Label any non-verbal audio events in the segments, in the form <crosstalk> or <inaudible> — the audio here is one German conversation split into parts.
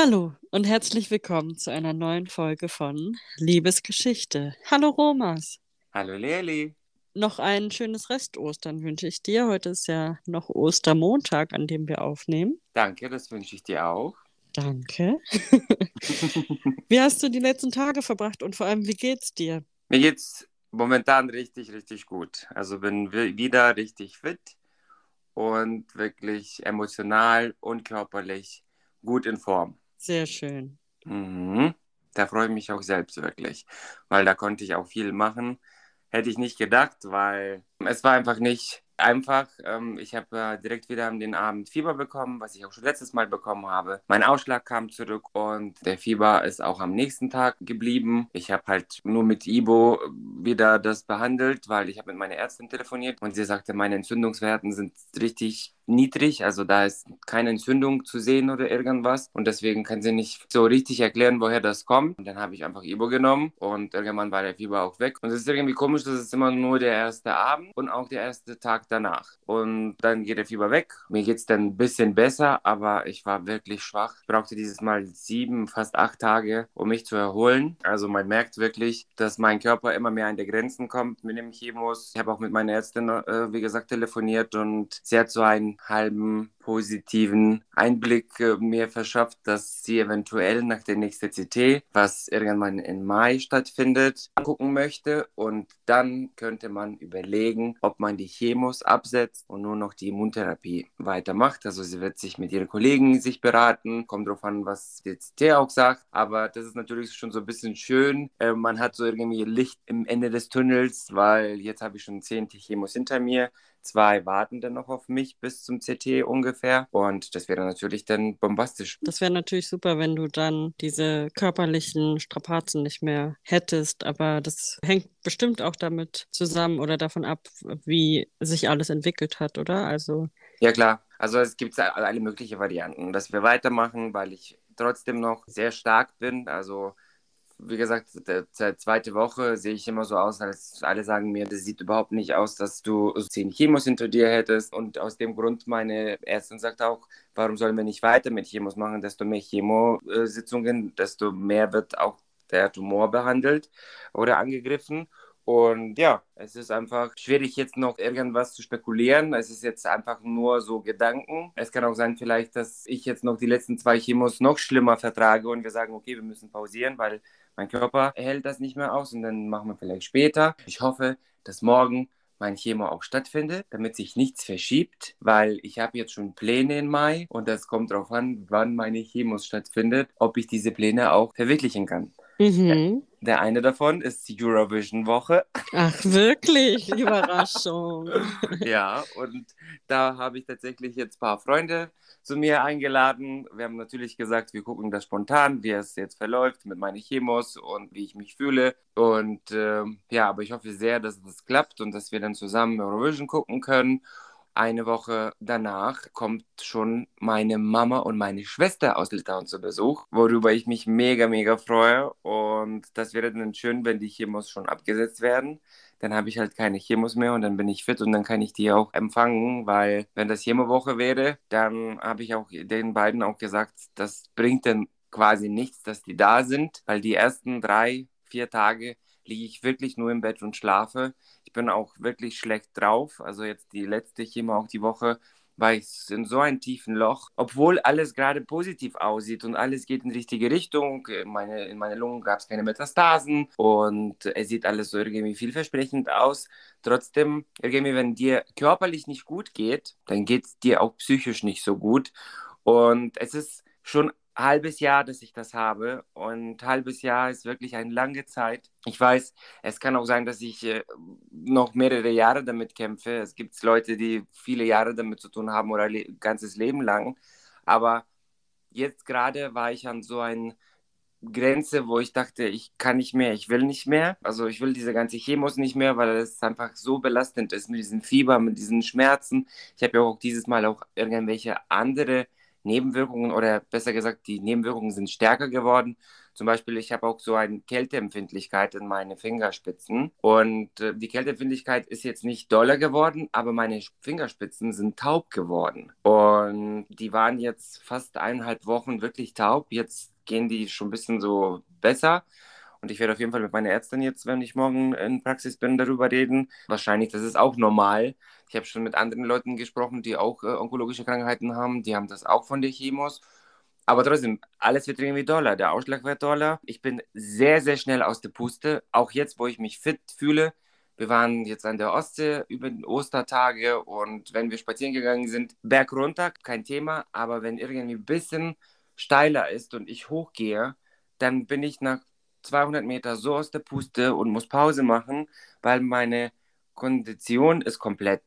Hallo und herzlich willkommen zu einer neuen Folge von Liebesgeschichte. Hallo Romas. Hallo Leli. Noch ein schönes Rest-Ostern wünsche ich dir. Heute ist ja noch Ostermontag, an dem wir aufnehmen. Danke, das wünsche ich dir auch. Danke. <laughs> wie hast du die letzten Tage verbracht und vor allem, wie geht's dir? Mir geht's momentan richtig, richtig gut. Also bin wieder richtig fit und wirklich emotional und körperlich gut in Form. Sehr schön. Mhm. Da freue ich mich auch selbst wirklich, weil da konnte ich auch viel machen. Hätte ich nicht gedacht, weil es war einfach nicht einfach. Ähm, ich habe äh, direkt wieder an den Abend Fieber bekommen, was ich auch schon letztes Mal bekommen habe. Mein Ausschlag kam zurück und der Fieber ist auch am nächsten Tag geblieben. Ich habe halt nur mit Ibo wieder das behandelt, weil ich habe mit meiner Ärztin telefoniert und sie sagte, meine Entzündungswerten sind richtig niedrig, also da ist keine Entzündung zu sehen oder irgendwas und deswegen kann sie nicht so richtig erklären, woher das kommt. Und dann habe ich einfach Ibo genommen und irgendwann war der Fieber auch weg. Und es ist irgendwie komisch, dass es immer nur der erste Abend und auch der erste Tag danach. Und dann geht der Fieber weg. Mir geht es dann ein bisschen besser, aber ich war wirklich schwach. Ich brauchte dieses Mal sieben, fast acht Tage, um mich zu erholen. Also man merkt wirklich, dass mein Körper immer mehr an die Grenzen kommt mit dem Chemos. Ich habe auch mit meiner Ärztin, äh, wie gesagt, telefoniert und sie hat so einen halben positiven Einblick äh, mir verschafft, dass sie eventuell nach der nächsten CT, was irgendwann im Mai stattfindet, gucken möchte. Und dann könnte man überlegen, ob man die Chemos absetzt und nur noch die Immuntherapie weitermacht. Also sie wird sich mit ihren Kollegen sich beraten, kommt darauf an, was die CT auch sagt. Aber das ist natürlich schon so ein bisschen schön. Äh, man hat so irgendwie Licht im Ende des Tunnels, weil jetzt habe ich schon zehn Chemos hinter mir. Zwei warten dann noch auf mich bis zum CT ungefähr. Und das wäre natürlich dann bombastisch. Das wäre natürlich super, wenn du dann diese körperlichen Strapazen nicht mehr hättest. Aber das hängt bestimmt auch damit zusammen oder davon ab, wie sich alles entwickelt hat, oder? Also. Ja, klar. Also es gibt alle möglichen Varianten, dass wir weitermachen, weil ich trotzdem noch sehr stark bin. Also wie gesagt, der, zweite Woche sehe ich immer so aus, als alle sagen mir, das sieht überhaupt nicht aus, dass du zehn Chemos hinter dir hättest. Und aus dem Grund, meine Ärztin sagt auch, warum sollen wir nicht weiter mit Chemos machen? Desto mehr Chemositzungen, desto mehr wird auch der Tumor behandelt oder angegriffen. Und ja, es ist einfach schwierig jetzt noch irgendwas zu spekulieren. Es ist jetzt einfach nur so Gedanken. Es kann auch sein vielleicht, dass ich jetzt noch die letzten zwei Chemos noch schlimmer vertrage und wir sagen, okay, wir müssen pausieren, weil mein Körper hält das nicht mehr aus und dann machen wir vielleicht später. Ich hoffe, dass morgen mein Chemo auch stattfindet, damit sich nichts verschiebt, weil ich habe jetzt schon Pläne in Mai und das kommt darauf an, wann meine Chemos stattfindet, ob ich diese Pläne auch verwirklichen kann. Mhm. Der eine davon ist die Eurovision-Woche. Ach, wirklich? Überraschung. <laughs> ja, und da habe ich tatsächlich jetzt ein paar Freunde zu mir eingeladen. Wir haben natürlich gesagt, wir gucken das spontan, wie es jetzt verläuft mit meinen Chemos und wie ich mich fühle. Und äh, ja, aber ich hoffe sehr, dass das klappt und dass wir dann zusammen Eurovision gucken können eine Woche danach kommt schon meine Mama und meine Schwester aus Litauen zu Besuch, worüber ich mich mega, mega freue. Und das wäre dann schön, wenn die Chemos schon abgesetzt werden. Dann habe ich halt keine Chemos mehr und dann bin ich fit und dann kann ich die auch empfangen, weil wenn das Chemowoche wäre, dann habe ich auch den beiden auch gesagt, das bringt dann quasi nichts, dass die da sind, weil die ersten drei, vier Tage liege ich wirklich nur im Bett und schlafe. Ich bin auch wirklich schlecht drauf. Also jetzt die letzte Chemo, auch die Woche, war ich in so einem tiefen Loch, obwohl alles gerade positiv aussieht und alles geht in die richtige Richtung. Meine, in meinen Lungen gab es keine Metastasen und es sieht alles so irgendwie vielversprechend aus. Trotzdem, irgendwie, wenn dir körperlich nicht gut geht, dann geht es dir auch psychisch nicht so gut. Und es ist schon halbes Jahr, dass ich das habe. Und halbes Jahr ist wirklich eine lange Zeit. Ich weiß, es kann auch sein, dass ich äh, noch mehrere Jahre damit kämpfe. Es gibt Leute, die viele Jahre damit zu tun haben oder le ganzes Leben lang. Aber jetzt gerade war ich an so einer Grenze, wo ich dachte, ich kann nicht mehr, ich will nicht mehr. Also ich will diese ganze Chemos nicht mehr, weil es einfach so belastend ist mit diesem Fieber, mit diesen Schmerzen. Ich habe ja auch dieses Mal auch irgendwelche andere Nebenwirkungen oder besser gesagt, die Nebenwirkungen sind stärker geworden. Zum Beispiel, ich habe auch so eine Kälteempfindlichkeit in meine Fingerspitzen. Und äh, die Kälteempfindlichkeit ist jetzt nicht doller geworden, aber meine Fingerspitzen sind taub geworden. Und die waren jetzt fast eineinhalb Wochen wirklich taub. Jetzt gehen die schon ein bisschen so besser. Und ich werde auf jeden Fall mit meiner Ärztin jetzt, wenn ich morgen in Praxis bin, darüber reden. Wahrscheinlich, das ist auch normal. Ich habe schon mit anderen Leuten gesprochen, die auch äh, onkologische Krankheiten haben. Die haben das auch von der Chemos. Aber trotzdem, alles wird irgendwie doller. Der Ausschlag wird doller. Ich bin sehr, sehr schnell aus der Puste. Auch jetzt, wo ich mich fit fühle. Wir waren jetzt an der Ostsee über den Ostertage und wenn wir spazieren gegangen sind, Berg runter, kein Thema. Aber wenn irgendwie ein bisschen steiler ist und ich hochgehe, dann bin ich nach 200 Meter so aus der Puste und muss Pause machen, weil meine Kondition ist komplett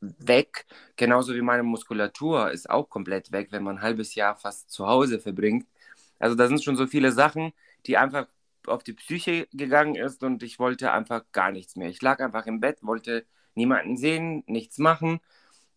weg. Genauso wie meine Muskulatur ist auch komplett weg, wenn man ein halbes Jahr fast zu Hause verbringt. Also da sind schon so viele Sachen, die einfach auf die Psyche gegangen ist und ich wollte einfach gar nichts mehr. Ich lag einfach im Bett, wollte niemanden sehen, nichts machen.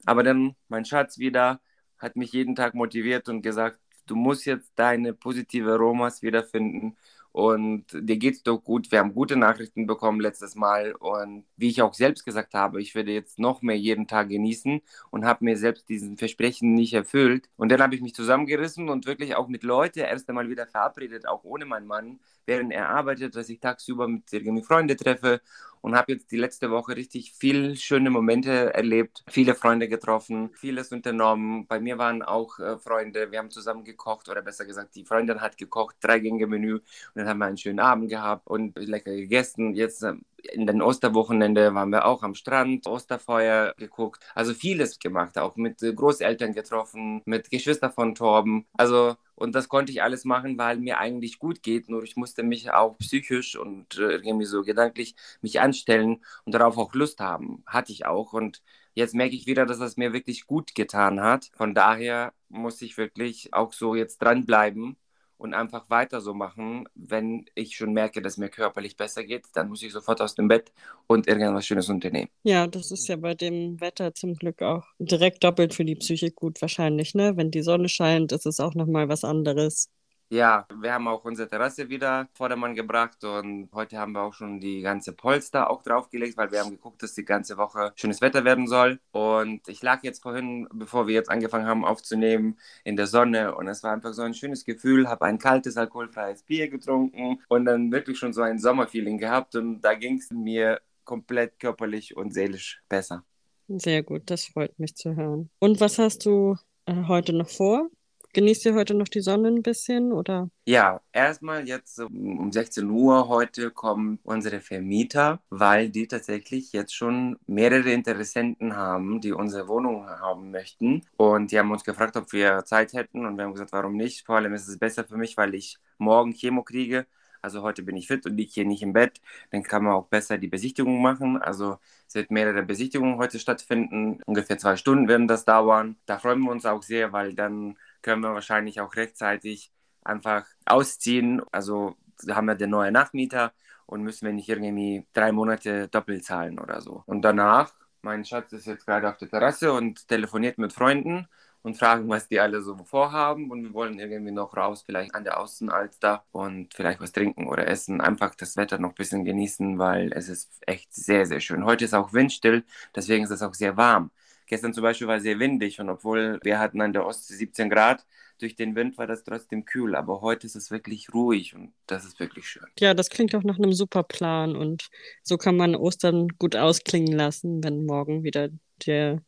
Aber dann mein Schatz wieder hat mich jeden Tag motiviert und gesagt, du musst jetzt deine positive Aromas wiederfinden und dir geht's doch gut. Wir haben gute Nachrichten bekommen letztes Mal und wie ich auch selbst gesagt habe, ich werde jetzt noch mehr jeden Tag genießen und habe mir selbst diesen Versprechen nicht erfüllt. Und dann habe ich mich zusammengerissen und wirklich auch mit Leuten erst einmal wieder verabredet, auch ohne meinen Mann, während er arbeitet, dass ich tagsüber mit irgendwie Freunde treffe und habe jetzt die letzte Woche richtig viele schöne Momente erlebt, viele Freunde getroffen, vieles unternommen. Bei mir waren auch äh, Freunde, wir haben zusammen gekocht oder besser gesagt, die Freundin hat gekocht, drei Gänge Menü und dann haben wir einen schönen Abend gehabt und lecker gegessen. Jetzt äh, in den Osterwochenende waren wir auch am Strand, Osterfeuer geguckt, also vieles gemacht, auch mit Großeltern getroffen, mit Geschwistern von Torben. Also und das konnte ich alles machen, weil mir eigentlich gut geht. Nur ich musste mich auch psychisch und äh, irgendwie so gedanklich mich anstellen und darauf auch Lust haben. Hatte ich auch. Und jetzt merke ich wieder, dass es mir wirklich gut getan hat. Von daher muss ich wirklich auch so jetzt dranbleiben und einfach weiter so machen. Wenn ich schon merke, dass mir körperlich besser geht, dann muss ich sofort aus dem Bett und irgendwas Schönes unternehmen. Ja, das ist ja bei dem Wetter zum Glück auch direkt doppelt für die Psyche gut wahrscheinlich, ne? Wenn die Sonne scheint, ist es auch nochmal was anderes. Ja, wir haben auch unsere Terrasse wieder Vordermann gebracht und heute haben wir auch schon die ganze Polster auch draufgelegt, weil wir haben geguckt, dass die ganze Woche schönes Wetter werden soll. Und ich lag jetzt vorhin, bevor wir jetzt angefangen haben aufzunehmen, in der Sonne und es war einfach so ein schönes Gefühl, habe ein kaltes, alkoholfreies Bier getrunken und dann wirklich schon so ein Sommerfeeling gehabt und da ging es mir komplett körperlich und seelisch besser. Sehr gut, das freut mich zu hören. Und was hast du äh, heute noch vor? Genießt ihr heute noch die Sonne ein bisschen oder? Ja, erstmal jetzt um 16 Uhr heute kommen unsere Vermieter, weil die tatsächlich jetzt schon mehrere Interessenten haben, die unsere Wohnung haben möchten. Und die haben uns gefragt, ob wir Zeit hätten und wir haben gesagt, warum nicht? Vor allem ist es besser für mich, weil ich morgen Chemo kriege. Also heute bin ich fit und liege hier nicht im Bett. Dann kann man auch besser die Besichtigung machen. Also es wird mehrere Besichtigungen heute stattfinden. Ungefähr zwei Stunden werden das dauern. Da freuen wir uns auch sehr, weil dann können wir wahrscheinlich auch rechtzeitig einfach ausziehen. Also haben wir den neuen Nachmieter und müssen wir nicht irgendwie drei Monate doppelt zahlen oder so. Und danach, mein Schatz ist jetzt gerade auf der Terrasse und telefoniert mit Freunden und fragen, was die alle so vorhaben. Und wir wollen irgendwie noch raus, vielleicht an der Außenalster und vielleicht was trinken oder essen. Einfach das Wetter noch ein bisschen genießen, weil es ist echt sehr, sehr schön. Heute ist auch windstill, deswegen ist es auch sehr warm. Gestern zum Beispiel war sehr windig und obwohl wir hatten an der Ostsee 17 Grad, durch den Wind war das trotzdem kühl. Aber heute ist es wirklich ruhig und das ist wirklich schön. Ja, das klingt auch nach einem super Plan und so kann man Ostern gut ausklingen lassen, wenn morgen wieder der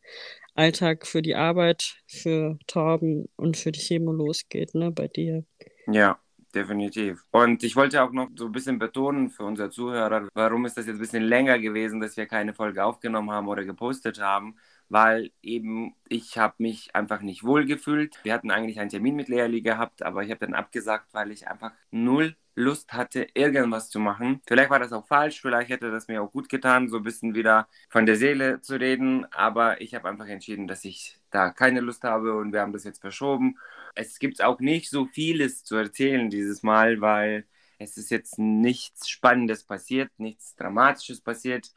Alltag für die Arbeit, für Torben und für die Chemo losgeht, ne, bei dir. Ja, definitiv. Und ich wollte auch noch so ein bisschen betonen für unsere Zuhörer, warum ist das jetzt ein bisschen länger gewesen, dass wir keine Folge aufgenommen haben oder gepostet haben weil eben ich habe mich einfach nicht wohl gefühlt. Wir hatten eigentlich einen Termin mit Lehrli gehabt, aber ich habe dann abgesagt, weil ich einfach null Lust hatte, irgendwas zu machen. Vielleicht war das auch falsch, vielleicht hätte das mir auch gut getan, so ein bisschen wieder von der Seele zu reden, aber ich habe einfach entschieden, dass ich da keine Lust habe und wir haben das jetzt verschoben. Es gibt auch nicht so vieles zu erzählen dieses Mal, weil es ist jetzt nichts Spannendes passiert, nichts Dramatisches passiert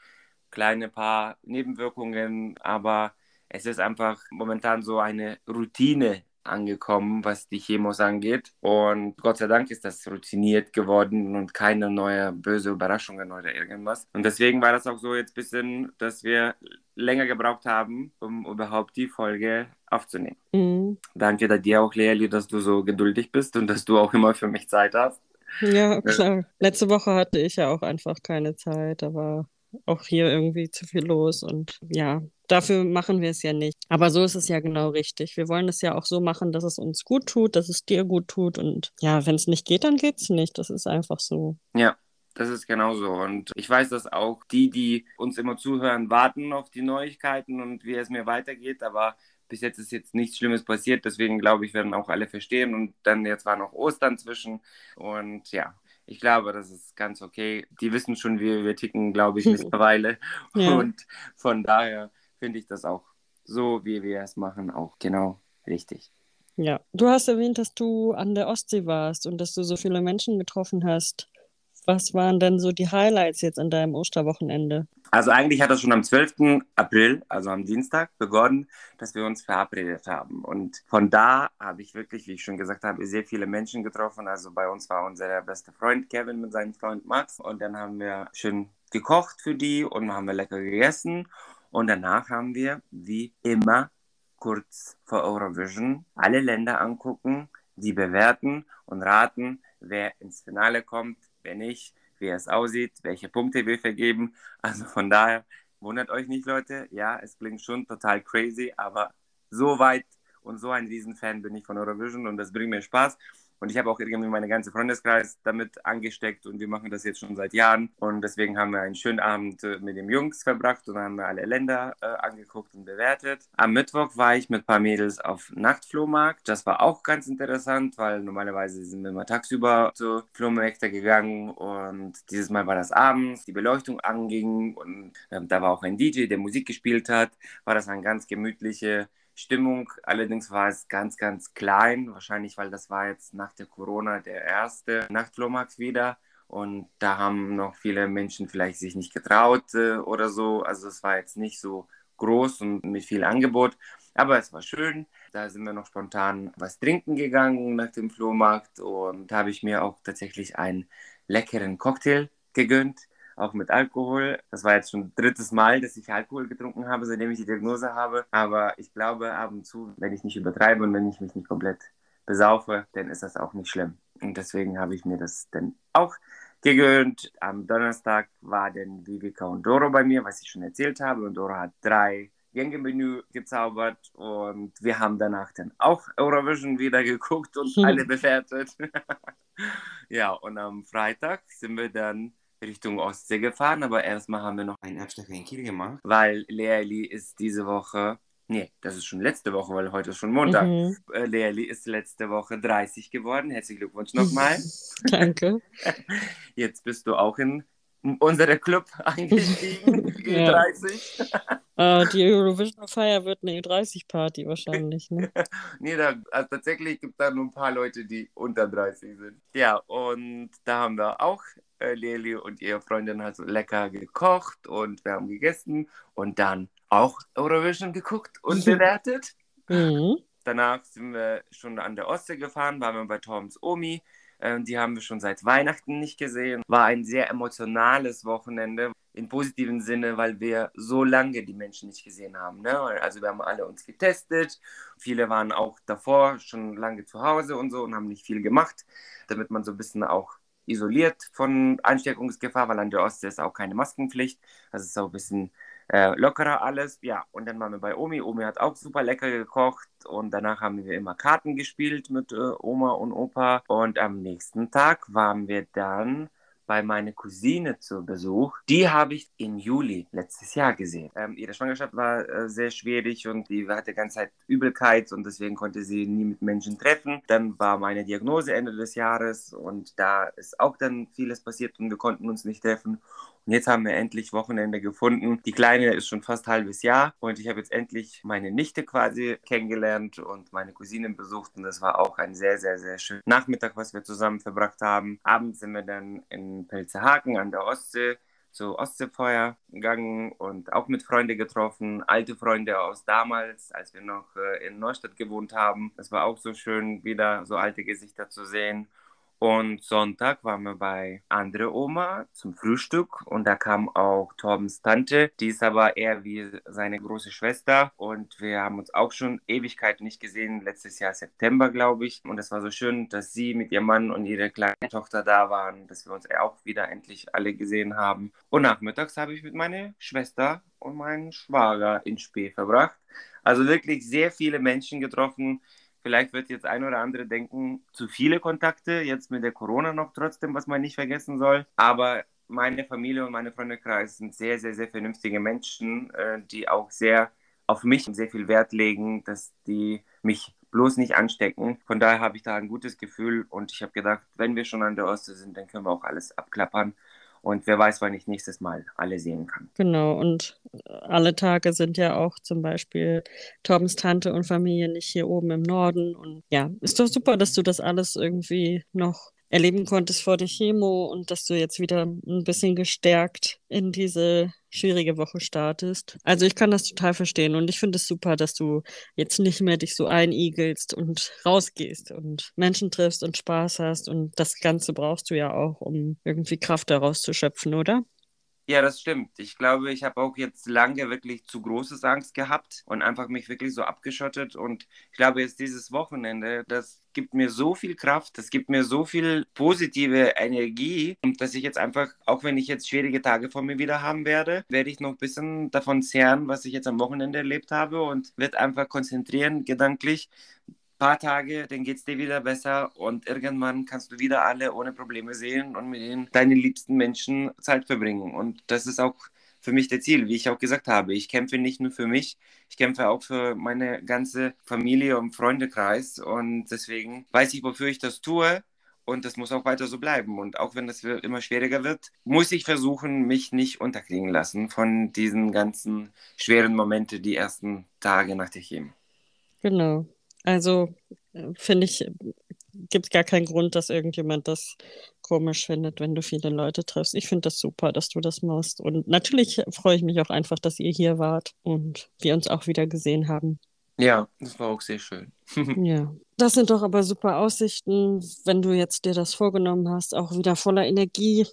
kleine paar Nebenwirkungen, aber es ist einfach momentan so eine Routine angekommen, was die Chemos angeht. Und Gott sei Dank ist das routiniert geworden und keine neue böse Überraschungen oder irgendwas. Und deswegen war das auch so jetzt ein bisschen, dass wir länger gebraucht haben, um überhaupt die Folge aufzunehmen. Mhm. Danke dir auch, Leali, dass du so geduldig bist und dass du auch immer für mich Zeit hast. Ja, klar. Letzte Woche hatte ich ja auch einfach keine Zeit, war auch hier irgendwie zu viel los und ja, dafür machen wir es ja nicht. Aber so ist es ja genau richtig. Wir wollen es ja auch so machen, dass es uns gut tut, dass es dir gut tut und ja, wenn es nicht geht, dann geht es nicht. Das ist einfach so. Ja. Das ist genauso. Und ich weiß, dass auch die, die uns immer zuhören, warten auf die Neuigkeiten und wie es mir weitergeht. Aber bis jetzt ist jetzt nichts Schlimmes passiert. Deswegen glaube ich, werden auch alle verstehen. Und dann jetzt war noch Ostern zwischen. Und ja, ich glaube, das ist ganz okay. Die wissen schon, wie wir ticken, glaube ich, <laughs> mittlerweile. ja. Und von daher finde ich das auch so, wie wir es machen, auch genau richtig. Ja, du hast erwähnt, dass du an der Ostsee warst und dass du so viele Menschen getroffen hast. Was waren denn so die Highlights jetzt an deinem Osterwochenende? Also eigentlich hat das schon am 12. April, also am Dienstag, begonnen, dass wir uns verabredet haben. Und von da habe ich wirklich, wie ich schon gesagt habe, sehr viele Menschen getroffen. Also bei uns war unser bester Freund Kevin mit seinem Freund Max. Und dann haben wir schön gekocht für die und haben wir lecker gegessen. Und danach haben wir, wie immer, kurz vor Eurovision alle Länder angucken, die bewerten und raten, wer ins Finale kommt, wer nicht, wie es aussieht, welche Punkte wir vergeben. Also von daher wundert euch nicht, Leute. Ja, es klingt schon total crazy, aber so weit und so ein Riesenfan bin ich von Eurovision und das bringt mir Spaß. Und ich habe auch irgendwie meine ganze Freundeskreis damit angesteckt und wir machen das jetzt schon seit Jahren. Und deswegen haben wir einen schönen Abend äh, mit den Jungs verbracht und haben wir alle Länder äh, angeguckt und bewertet. Am Mittwoch war ich mit ein paar Mädels auf Nachtflohmarkt. Das war auch ganz interessant, weil normalerweise sind wir immer tagsüber zu Flohmärkte gegangen und dieses Mal war das abends, die Beleuchtung anging und äh, da war auch ein DJ, der Musik gespielt hat. War das ein ganz gemütliche Stimmung. Allerdings war es ganz, ganz klein, wahrscheinlich, weil das war jetzt nach der Corona der erste Nachtflohmarkt wieder. Und da haben noch viele Menschen vielleicht sich nicht getraut äh, oder so. Also es war jetzt nicht so groß und mit viel Angebot. Aber es war schön. Da sind wir noch spontan was trinken gegangen nach dem Flohmarkt. Und da habe ich mir auch tatsächlich einen leckeren Cocktail gegönnt auch mit Alkohol. Das war jetzt schon drittes Mal, dass ich Alkohol getrunken habe, seitdem ich die Diagnose habe. Aber ich glaube, ab und zu, wenn ich nicht übertreibe und wenn ich mich nicht komplett besaufe, dann ist das auch nicht schlimm. Und deswegen habe ich mir das dann auch gegönnt. Am Donnerstag war dann Vivica und Doro bei mir, was ich schon erzählt habe. Und Doro hat drei Gänge-Menü gezaubert und wir haben danach dann auch Eurovision wieder geguckt und <laughs> alle bewertet. <laughs> ja, und am Freitag sind wir dann Richtung Ostsee gefahren, aber erstmal haben wir noch einen Abstecher in Kiel gemacht, weil Leali ist diese Woche, nee, das ist schon letzte Woche, weil heute ist schon Montag. Mhm. Äh, Leali ist letzte Woche 30 geworden. Herzlichen Glückwunsch nochmal. <laughs> Danke. <laughs> Jetzt bist du auch in unsere Club <laughs> eingestiegen, E30. uh, die Eurovision-Feier wird eine E30-Party wahrscheinlich, ne? nee, da, also tatsächlich gibt es da nur ein paar Leute, die unter 30 sind. Ja, und da haben wir auch äh, Leli und ihre Freundin hat so lecker gekocht und wir haben gegessen und dann auch Eurovision geguckt und <laughs> bewertet. Mhm. Danach sind wir schon an der Ostsee gefahren, waren wir bei Toms Omi. Äh, die haben wir schon seit Weihnachten nicht gesehen. War ein sehr emotionales Wochenende im positiven Sinne, weil wir so lange die Menschen nicht gesehen haben. Ne? Also wir haben alle uns getestet. Viele waren auch davor schon lange zu Hause und so und haben nicht viel gemacht, damit man so ein bisschen auch isoliert von Ansteckungsgefahr, weil an der Ostsee ist auch keine Maskenpflicht. Das ist auch ein bisschen äh, lockerer alles. Ja, und dann waren wir bei Omi. Omi hat auch super lecker gekocht und danach haben wir immer Karten gespielt mit äh, Oma und Opa. Und am nächsten Tag waren wir dann bei meiner Cousine zu Besuch. Die habe ich im Juli letztes Jahr gesehen. Ähm, ihre Schwangerschaft war äh, sehr schwierig und die hatte die ganze Zeit Übelkeit und deswegen konnte sie nie mit Menschen treffen. Dann war meine Diagnose Ende des Jahres und da ist auch dann vieles passiert und wir konnten uns nicht treffen. Und jetzt haben wir endlich Wochenende gefunden. Die Kleine ist schon fast ein halbes Jahr und ich habe jetzt endlich meine Nichte quasi kennengelernt und meine Cousinen besucht und das war auch ein sehr, sehr, sehr schöner Nachmittag, was wir zusammen verbracht haben. Abends sind wir dann in Pelzerhaken an der Ostsee zu Ostseefeuer gegangen und auch mit Freunden getroffen, alte Freunde aus damals, als wir noch äh, in Neustadt gewohnt haben. Es war auch so schön, wieder so alte Gesichter zu sehen. Und Sonntag waren wir bei andere Oma zum Frühstück. Und da kam auch Torbens Tante, die ist aber eher wie seine große Schwester. Und wir haben uns auch schon Ewigkeiten nicht gesehen, letztes Jahr September glaube ich. Und es war so schön, dass sie mit ihrem Mann und ihrer kleinen Tochter da waren, dass wir uns auch wieder endlich alle gesehen haben. Und nachmittags habe ich mit meiner Schwester und meinem Schwager in Spee verbracht. Also wirklich sehr viele Menschen getroffen, Vielleicht wird jetzt ein oder andere denken, zu viele Kontakte, jetzt mit der Corona noch trotzdem, was man nicht vergessen soll. Aber meine Familie und meine Freundekreis sind sehr, sehr, sehr vernünftige Menschen, äh, die auch sehr auf mich sehr viel Wert legen, dass die mich bloß nicht anstecken. Von daher habe ich da ein gutes Gefühl und ich habe gedacht, wenn wir schon an der Ostsee sind, dann können wir auch alles abklappern. Und wer weiß, wann ich nächstes Mal alle sehen kann. Genau, und alle Tage sind ja auch zum Beispiel Torbens Tante und Familie nicht hier oben im Norden. Und ja, ist doch super, dass du das alles irgendwie noch erleben konntest vor der Chemo und dass du jetzt wieder ein bisschen gestärkt in diese schwierige Woche startest. Also ich kann das total verstehen und ich finde es super, dass du jetzt nicht mehr dich so einigelst und rausgehst und Menschen triffst und Spaß hast und das Ganze brauchst du ja auch, um irgendwie Kraft daraus zu schöpfen, oder? Ja, das stimmt. Ich glaube, ich habe auch jetzt lange wirklich zu großes Angst gehabt und einfach mich wirklich so abgeschottet. Und ich glaube, jetzt dieses Wochenende, das gibt mir so viel Kraft, das gibt mir so viel positive Energie, dass ich jetzt einfach, auch wenn ich jetzt schwierige Tage vor mir wieder haben werde, werde ich noch ein bisschen davon zehren, was ich jetzt am Wochenende erlebt habe und werde einfach konzentrieren, gedanklich, paar Tage, dann geht es dir wieder besser und irgendwann kannst du wieder alle ohne Probleme sehen und mit ihnen deinen liebsten Menschen Zeit verbringen. Und das ist auch für mich der Ziel, wie ich auch gesagt habe. Ich kämpfe nicht nur für mich, ich kämpfe auch für meine ganze Familie und Freundekreis und deswegen weiß ich, wofür ich das tue. Und das muss auch weiter so bleiben. Und auch wenn das immer schwieriger wird, muss ich versuchen, mich nicht unterkriegen lassen von diesen ganzen schweren Momenten, die ersten Tage nach der Chemie. Genau. Also finde ich, gibt es gar keinen Grund, dass irgendjemand das komisch findet, wenn du viele Leute triffst. Ich finde das super, dass du das machst. Und natürlich freue ich mich auch einfach, dass ihr hier wart und wir uns auch wieder gesehen haben. Ja, das war auch sehr schön. <laughs> ja, das sind doch aber super Aussichten, wenn du jetzt dir das vorgenommen hast, auch wieder voller Energie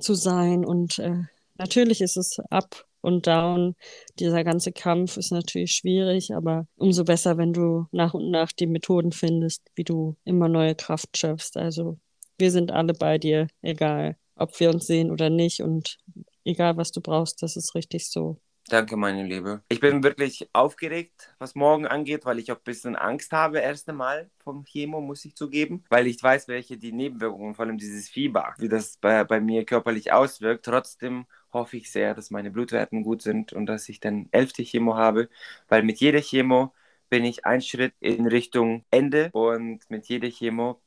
zu sein. Und äh, natürlich ist es ab und down. Dieser ganze Kampf ist natürlich schwierig, aber umso besser, wenn du nach und nach die Methoden findest, wie du immer neue Kraft schöpfst. Also wir sind alle bei dir, egal ob wir uns sehen oder nicht und egal was du brauchst, das ist richtig so. Danke, meine Liebe. Ich bin wirklich aufgeregt, was morgen angeht, weil ich auch ein bisschen Angst habe, erst einmal vom Chemo, muss ich zugeben, weil ich weiß, welche die Nebenwirkungen, vor allem dieses Fieber, wie das bei, bei mir körperlich auswirkt. Trotzdem hoffe ich sehr, dass meine Blutwerten gut sind und dass ich dann elfte Chemo habe, weil mit jeder Chemo bin ich einen Schritt in Richtung Ende und mit jeder Chemo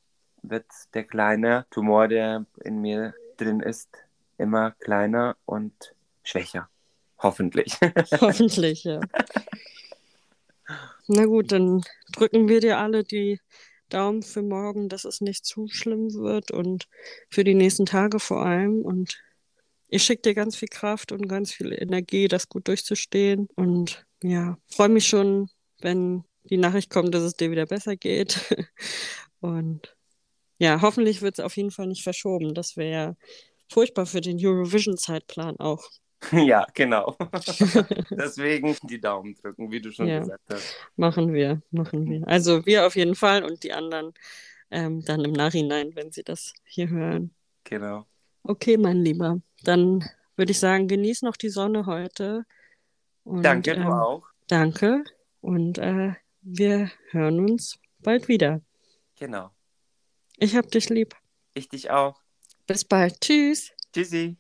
wird der kleine Tumor, der in mir drin ist, immer kleiner und schwächer. Hoffentlich. <laughs> <laughs> Hoffentlich, ja. Na gut, dann drücken wir dir alle die Daumen für morgen, dass es nicht zu schlimm wird und für die nächsten Tage vor allem. Und ich schicke dir ganz viel Kraft und ganz viel Energie, das gut durchzustehen. Und ja, freue mich schon, wenn die Nachricht kommt, dass es dir wieder besser geht. <laughs> Und ja, hoffentlich wird es auf jeden Fall nicht verschoben. Das wäre ja furchtbar für den Eurovision-Zeitplan auch. <laughs> Ja, genau. <laughs> Deswegen die Daumen drücken, wie du schon ja, gesagt hast. Machen wir, machen wir. Also wir auf jeden Fall und die anderen ähm, dann im Nachhinein, wenn sie das hier hören. Genau. Okay, mein Lieber. Dann würde ich sagen, genieß noch die Sonne heute. Und, danke, du ähm, auch. Danke. Und äh, wir hören uns bald wieder. Genau. Ich hab dich lieb. Ich dich auch. Bis bald. Tschüss. Tschüssi.